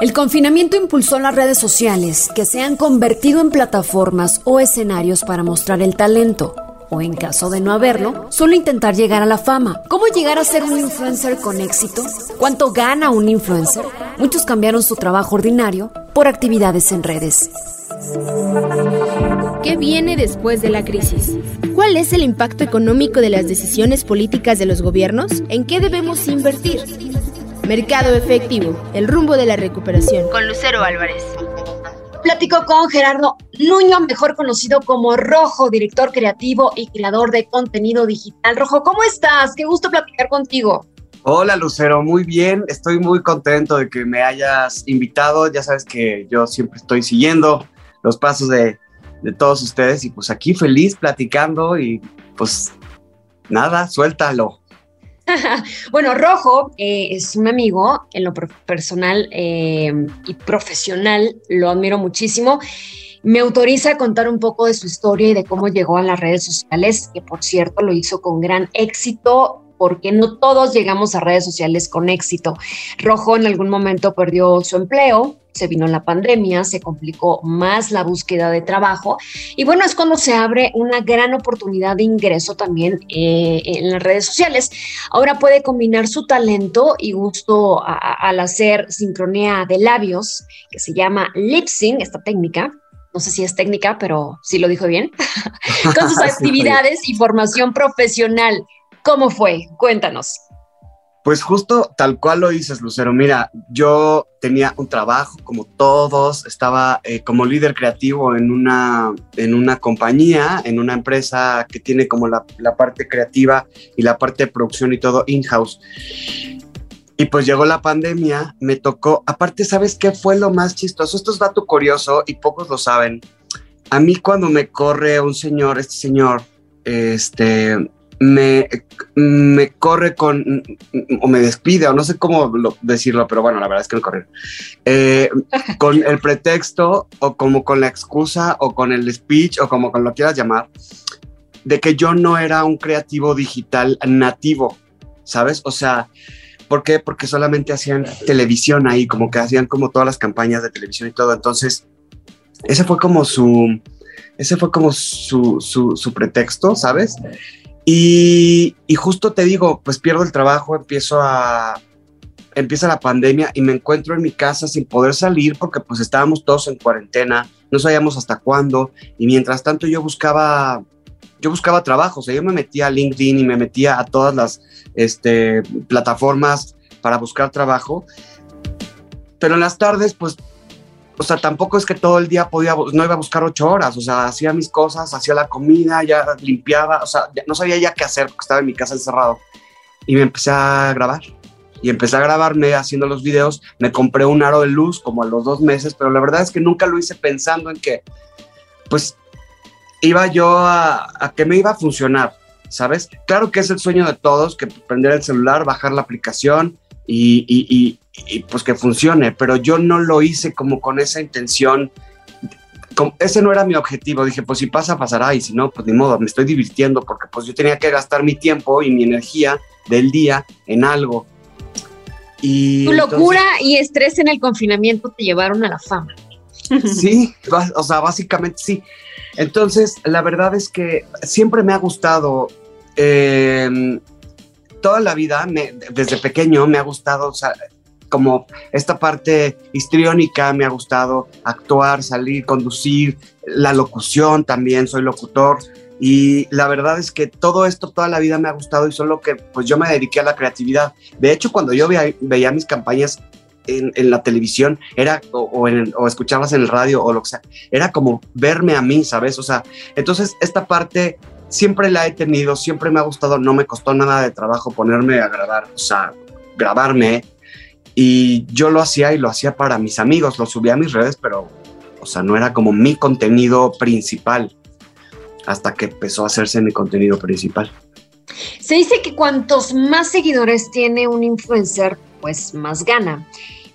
El confinamiento impulsó las redes sociales, que se han convertido en plataformas o escenarios para mostrar el talento, o en caso de no haberlo, solo intentar llegar a la fama. ¿Cómo llegar a ser un influencer con éxito? ¿Cuánto gana un influencer? Muchos cambiaron su trabajo ordinario por actividades en redes. ¿Qué viene después de la crisis? ¿Cuál es el impacto económico de las decisiones políticas de los gobiernos? ¿En qué debemos invertir? Mercado efectivo, el rumbo de la recuperación. Con Lucero Álvarez. Platico con Gerardo Nuño, mejor conocido como Rojo, director creativo y creador de contenido digital. Rojo, ¿cómo estás? Qué gusto platicar contigo. Hola Lucero, muy bien. Estoy muy contento de que me hayas invitado. Ya sabes que yo siempre estoy siguiendo los pasos de, de todos ustedes y pues aquí feliz platicando y pues nada, suéltalo. bueno, Rojo eh, es un amigo, en lo personal eh, y profesional lo admiro muchísimo. Me autoriza a contar un poco de su historia y de cómo llegó a las redes sociales, que por cierto lo hizo con gran éxito porque no todos llegamos a redes sociales con éxito. Rojo en algún momento perdió su empleo, se vino la pandemia, se complicó más la búsqueda de trabajo y bueno, es cuando se abre una gran oportunidad de ingreso también eh, en las redes sociales. Ahora puede combinar su talento y gusto al hacer sincronía de labios, que se llama lip sync, esta técnica, no sé si es técnica, pero sí lo dijo bien, con sus actividades y formación profesional. ¿Cómo fue? Cuéntanos. Pues justo tal cual lo dices, Lucero. Mira, yo tenía un trabajo como todos, estaba eh, como líder creativo en una, en una compañía, en una empresa que tiene como la, la parte creativa y la parte de producción y todo in-house. Y pues llegó la pandemia, me tocó, aparte, ¿sabes qué fue lo más chistoso? Esto es dato curioso y pocos lo saben. A mí cuando me corre un señor, este señor, este, me, me corre con, o me despide, o no sé cómo decirlo, pero bueno, la verdad es que me corrió. Eh, con el pretexto, o como con la excusa, o con el speech, o como con lo quieras llamar, de que yo no era un creativo digital nativo, ¿sabes? O sea, ¿por qué? Porque solamente hacían televisión ahí, como que hacían como todas las campañas de televisión y todo. Entonces, ese fue como su, ese fue como su, su, su pretexto, ¿sabes? Y, justo te digo, pues pierdo el trabajo, empiezo a, empieza la pandemia y me encuentro en mi casa sin poder salir porque pues estábamos todos en cuarentena, no sabíamos hasta cuándo. Y mientras tanto yo buscaba yo buscaba trabajo, o sea, yo me metía a LinkedIn y me metía a todas las este, plataformas para buscar trabajo, pero en las tardes pues o sea, tampoco es que todo el día podía, no iba a buscar ocho horas, o sea, hacía mis cosas, hacía la comida, ya limpiaba, o sea, no sabía ya qué hacer porque estaba en mi casa encerrado. Y me empecé a grabar. Y empecé a grabarme haciendo los videos. Me compré un aro de luz como a los dos meses, pero la verdad es que nunca lo hice pensando en que, pues, iba yo a, que me iba a funcionar, ¿sabes? Claro que es el sueño de todos, que prender el celular, bajar la aplicación y pues que funcione, pero yo no lo hice como con esa intención. ese no era mi objetivo. Dije, pues si pasa, pasará, y si no, pues ni modo, me estoy divirtiendo porque pues yo tenía que gastar mi tiempo y mi energía del día en algo. Y tu locura y estrés en el confinamiento te llevaron a la fama. Sí, o sea, básicamente sí. Entonces, la verdad es que siempre me ha gustado, eh, toda la vida, desde pequeño me ha gustado, o sea, como esta parte histriónica me ha gustado, actuar, salir, conducir, la locución también, soy locutor. Y la verdad es que todo esto toda la vida me ha gustado y solo que pues yo me dediqué a la creatividad. De hecho, cuando yo veía, mis campañas en, la televisión era o, en, o, en el radio o lo que sea, era como verme a mí, ¿sabes? O sea, entonces esta parte siempre la he tenido, siempre me ha gustado, no me costó nada de trabajo ponerme a grabar, o sea, grabarme y yo lo hacía y lo hacía para mis amigos, lo subía a mis redes, pero, o sea, no era como mi contenido principal hasta que empezó a hacerse mi contenido principal. Se dice que cuantos más seguidores tiene un influencer, pues más gana.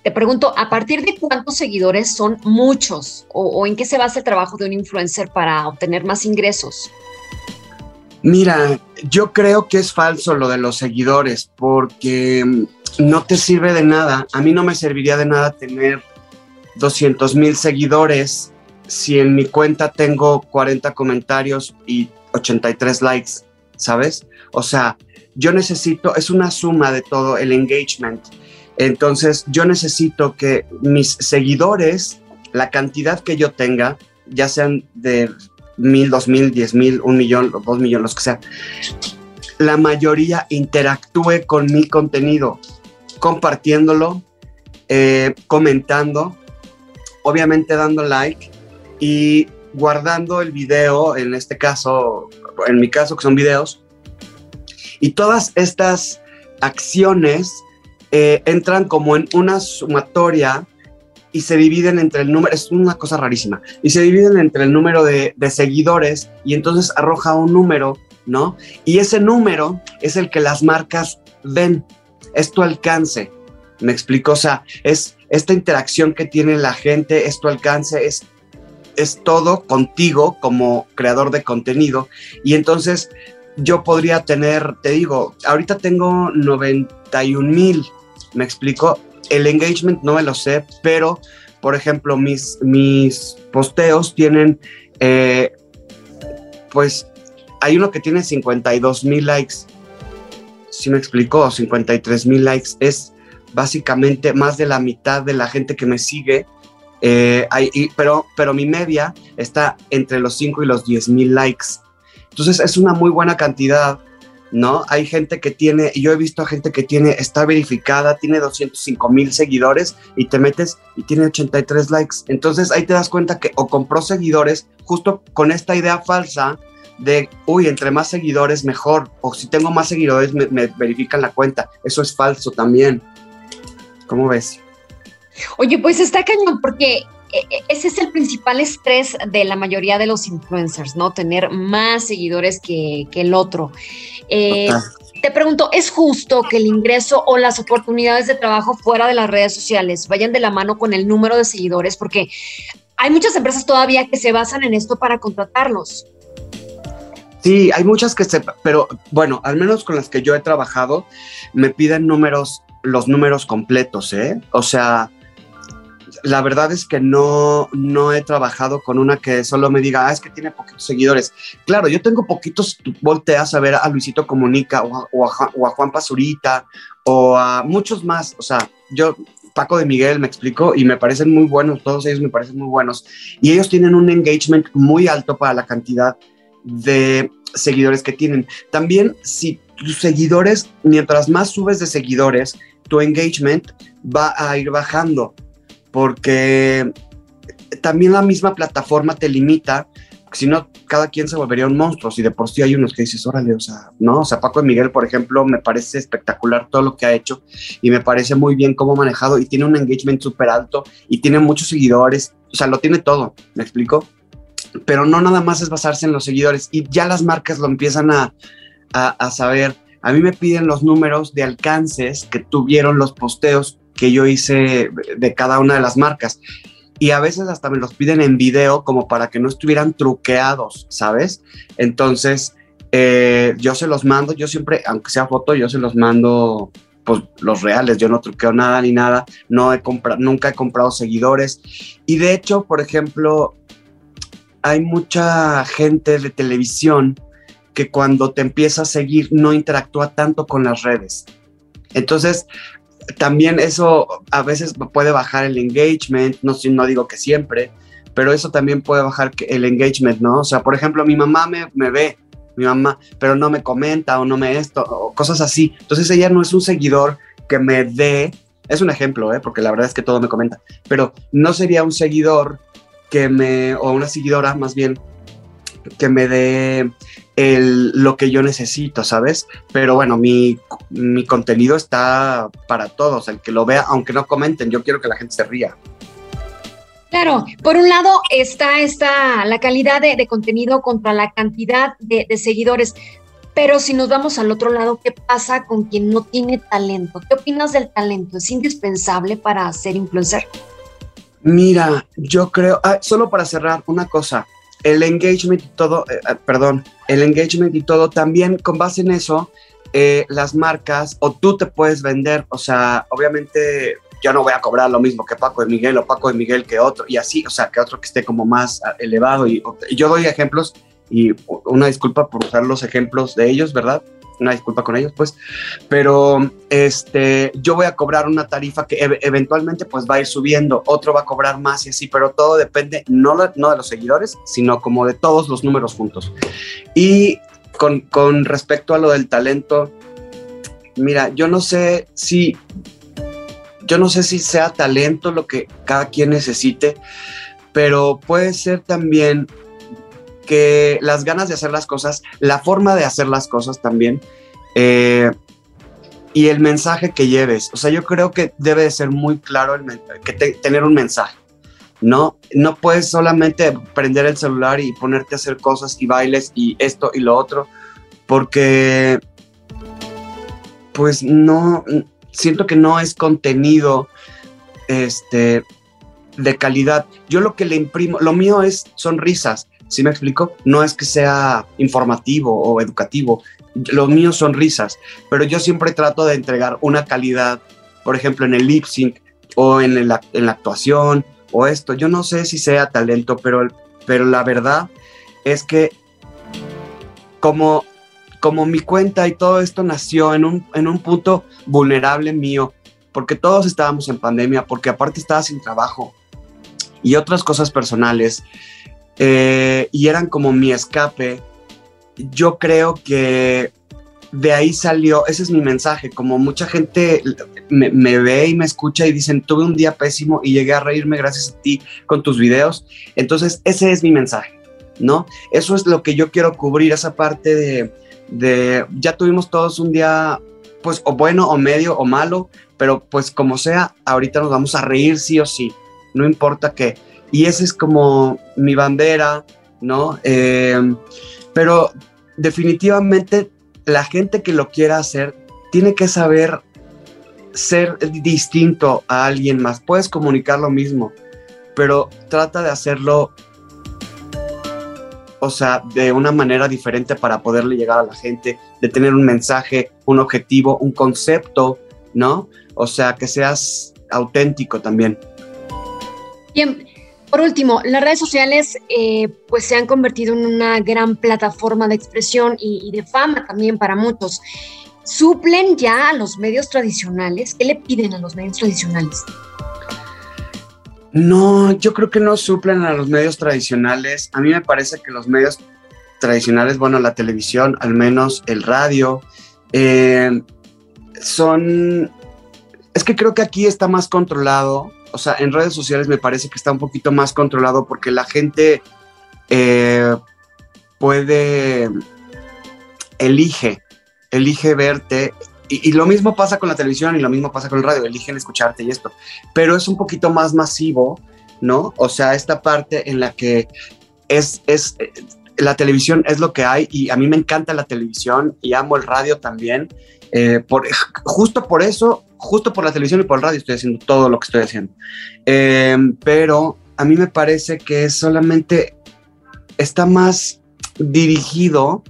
Te pregunto, ¿a partir de cuántos seguidores son muchos? ¿O, o en qué se basa el trabajo de un influencer para obtener más ingresos? Mira, yo creo que es falso lo de los seguidores, porque no te sirve de nada. A mí no me serviría de nada tener 200 mil seguidores si en mi cuenta tengo 40 comentarios y 83 likes, ¿sabes? O sea, yo necesito, es una suma de todo el engagement. Entonces, yo necesito que mis seguidores, la cantidad que yo tenga, ya sean de mil, dos mil, diez mil, un millón, dos millones, los que sea, la mayoría interactúe con mi contenido, compartiéndolo, eh, comentando, obviamente dando like y guardando el video, en este caso, en mi caso que son videos, y todas estas acciones eh, entran como en una sumatoria y se dividen entre el número, es una cosa rarísima, y se dividen entre el número de, de, seguidores y entonces arroja un número, ¿no? Y ese número es el que las marcas ven, es tu alcance, me explico, o sea, es esta interacción que tiene la gente, es tu alcance, es, es todo contigo como creador de contenido, y entonces yo podría tener, te digo, ahorita tengo 91 mil, me explico, el engagement no me lo sé, pero por ejemplo, mis, mis posteos tienen, eh, pues hay uno que tiene 52 mil likes. Si me explicó, 53 mil likes es básicamente más de la mitad de la gente que me sigue. Eh, pero, pero mi media está entre los 5 y los 10 mil likes. Entonces es una muy buena cantidad ¿no? Hay gente que tiene, yo he visto a gente que tiene, está verificada, tiene 205 mil seguidores y te metes y tiene 83 likes. Entonces ahí te das cuenta que o compró seguidores justo con esta idea falsa de, uy, entre más seguidores mejor, o si tengo más seguidores me, me verifican la cuenta. Eso es falso también. ¿Cómo ves? Oye, pues está cañón porque e, ese es el principal estrés de la mayoría de los influencers, ¿no? Tener más seguidores que, que el otro. Eh, te pregunto, ¿es justo que el ingreso o las oportunidades de trabajo fuera de las redes sociales vayan de la mano con el número de seguidores? Porque hay muchas empresas todavía que se basan en esto para contratarlos. Sí, hay muchas que se, pero bueno, al menos con las que yo he trabajado, me piden números, los números completos, ¿eh? O sea, la verdad es que no, no he trabajado con una que solo me diga, ah, es que tiene poquitos seguidores. Claro, yo tengo poquitos, volteas a ver a Luisito Comunica o a, o a, Juan Pazurita o a muchos más. O sea, yo, Paco de Miguel, me explico, y me parecen muy buenos, todos ellos me parecen muy buenos. Y ellos tienen un engagement muy alto para la cantidad de seguidores que tienen. También, si tus seguidores, mientras más subes de seguidores, tu engagement va a ir bajando porque también la misma plataforma te limita, si no, cada quien se volvería un monstruo, si de por sí hay unos que dices, órale, o sea, no, o sea, Paco de Miguel, por ejemplo, me parece espectacular todo lo que ha hecho y me parece muy bien cómo ha manejado y tiene un engagement súper alto y tiene muchos seguidores, o sea, lo tiene todo, ¿me explico? Pero no nada más es basarse en los seguidores y ya las marcas lo empiezan a, a, a saber. A mí me piden los números de alcances que tuvieron los posteos que yo hice de cada una de las marcas. Y a veces hasta me los piden en video como para que no estuvieran truqueados, ¿sabes? Entonces, eh, yo se los mando, yo siempre, aunque sea foto, yo se los mando pues los reales, yo no truqueo nada ni nada, no he comprado, nunca he comprado seguidores. Y de hecho, por ejemplo, hay mucha gente de televisión que cuando te empieza a seguir no interactúa tanto con las redes. Entonces, también eso a veces puede bajar el engagement, no, digo que siempre, pero eso también puede bajar el engagement, ¿no? O sea, por ejemplo, mi mamá me, me ve, mi mamá, pero no me comenta o no me esto, o cosas así. Entonces ella no es un seguidor que me dé, es un ejemplo, ¿eh? porque la verdad es que todo me comenta, pero no sería un seguidor que me, o una seguidora más bien, que me dé el, lo que yo necesito, ¿sabes? Pero bueno, mi, mi, contenido está para todos, el que lo vea, aunque no comenten, yo quiero que la gente se ría. Claro, por un lado está, está la calidad de, de contenido contra la cantidad de, de, seguidores, pero si nos vamos al otro lado, ¿qué pasa con quien no tiene talento? ¿Qué opinas del talento? ¿Es indispensable para ser influencer? Mira, yo creo, ah, solo para cerrar una cosa, el engagement y todo, eh, perdón, el engagement y todo, también con base en eso, eh, las marcas o tú te puedes vender, o sea, obviamente yo no voy a cobrar lo mismo que Paco de Miguel o Paco de Miguel que otro, y así, o sea, que otro que esté como más ah, elevado. Y yo doy ejemplos y una disculpa por usar los ejemplos de ellos, ¿verdad? Una disculpa con ellos, pues, pero este, yo voy a cobrar una tarifa que eventualmente pues va a ir subiendo, otro va a cobrar más y así, pero todo depende no, no de los seguidores, sino como de todos los números juntos. Y con, con respecto a lo del talento, mira, yo no sé si, yo no sé si sea talento lo que cada quien necesite, pero puede ser también que las ganas de hacer las cosas, la forma de hacer las cosas también, eh, y el mensaje que lleves. O sea, yo creo que debe de ser muy claro el que tener un mensaje. No, no puedes solamente prender el celular y ponerte a hacer cosas y bailes y esto y lo otro, porque pues no, siento que no es contenido este, de calidad. Yo lo que le imprimo, lo mío es sonrisas, ¿sí me explico? No es que sea informativo o educativo, los míos son risas, pero yo siempre trato de entregar una calidad, por ejemplo, en el lip sync o en la, en la actuación o esto. Yo no sé si sea talento, pero, pero la verdad es que como, como mi cuenta y todo esto nació en un, en un punto vulnerable mío, porque todos estábamos en pandemia, porque aparte estaba sin trabajo y otras cosas personales, eh, y eran como mi escape, yo creo que de ahí salió, ese es mi mensaje, como mucha gente me, ve y me escucha y dicen, tuve un día pésimo y llegué a reírme gracias a ti con tus videos, entonces ese es mi mensaje, ¿no? Eso es lo que yo quiero cubrir, esa parte de, de ya tuvimos todos un día, pues, o bueno, o medio, o malo, pero pues como sea, ahorita nos vamos a reír sí o sí, no importa qué. Y esa es como mi bandera, ¿no? Eh, pero definitivamente la gente que lo quiera hacer tiene que saber ser distinto a alguien más. Puedes comunicar lo mismo, pero trata de hacerlo, o sea, de una manera diferente para poderle llegar a la gente, de tener un mensaje, un objetivo, un concepto, ¿no? O sea, que seas auténtico también. Por último, las redes sociales eh, pues se han convertido en una gran plataforma de expresión y, de fama también para muchos. ¿Suplen ya a los medios tradicionales? ¿Qué le piden a los medios tradicionales? No, yo creo que no suplen a los medios tradicionales. A mí me parece que los medios tradicionales, bueno, la televisión, al menos el radio, eh, son... Es que creo que aquí está más controlado o sea, en redes sociales me parece que está un poquito más controlado porque la gente eh, puede, elige, elige verte. Y, lo mismo pasa con la televisión y lo mismo pasa con el radio, eligen escucharte y esto. Pero es un poquito más masivo, ¿no? O sea, esta parte en la que es, es, eh, la televisión es lo que hay y a mí me encanta la televisión y amo el radio también. Eh, justo por eso justo por la televisión y por el radio estoy haciendo todo lo que estoy haciendo. Eh, pero a mí me parece que solamente está más dirigido,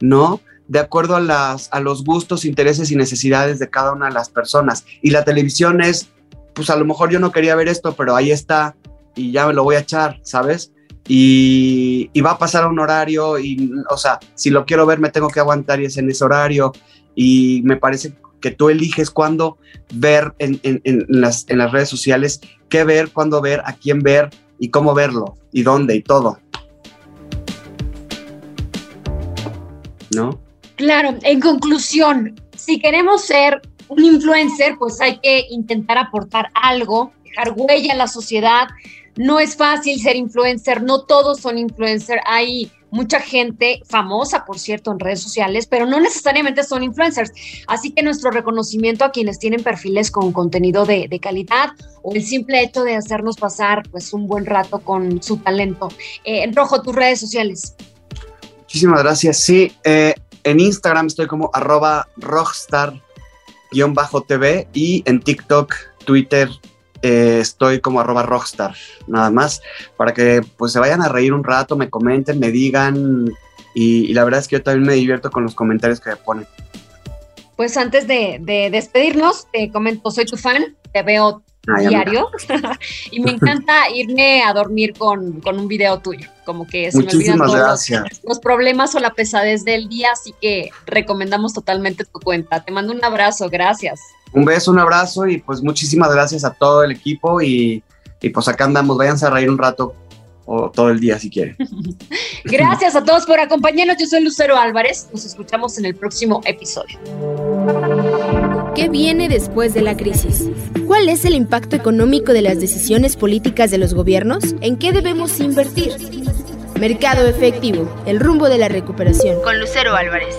¿no? De acuerdo a los gustos, intereses y necesidades de cada una de las personas. Y la televisión es, pues a lo mejor yo no quería ver esto, pero ahí está y ya me lo voy a echar, ¿sabes? Y, y, va a pasar a un horario y, o sea, si lo quiero ver me tengo que aguantar y es en ese horario y me parece que tú eliges cuándo ver en, las, en las redes sociales, qué ver, cuándo ver, a quién ver y cómo verlo y dónde y todo. ¿No? Claro, en conclusión, si queremos ser un influencer, pues hay que intentar aportar algo, dejar huella en la sociedad. No es fácil ser influencer, no todos son influencer, hay mucha gente famosa, por cierto, en redes sociales, pero no necesariamente son influencers. Así que nuestro reconocimiento a quienes tienen perfiles con contenido de, calidad o el simple hecho de hacernos pasar pues un buen rato con su talento. Eh, en rojo, tus redes sociales. Muchísimas gracias. Sí, eh, en Instagram estoy como arroba rockstar-tv y en TikTok, Twitter, eh, estoy como arroba rockstar, nada más, para que pues se vayan a reír un rato, me comenten, me digan, y, la verdad es que yo también me divierto con los comentarios que me ponen. pues antes de, despedirnos, te comento, soy tu fan, te veo diario y me encanta irme a dormir con, un video tuyo, como que se me olvidan todos Los, problemas o la pesadez del día, así que recomendamos totalmente tu cuenta. Te mando un abrazo, gracias. Un beso, un abrazo y pues muchísimas gracias a todo el equipo y, y pues acá andamos, váyanse a reír un rato o todo el día si quieren. Gracias a todos por acompañarnos. Yo soy Lucero Álvarez. Nos escuchamos en el próximo episodio. ¿Qué viene después de la crisis? ¿Cuál es el impacto económico de las decisiones políticas de los gobiernos? ¿En qué debemos invertir? Mercado efectivo, el rumbo de la recuperación. Con Lucero Álvarez.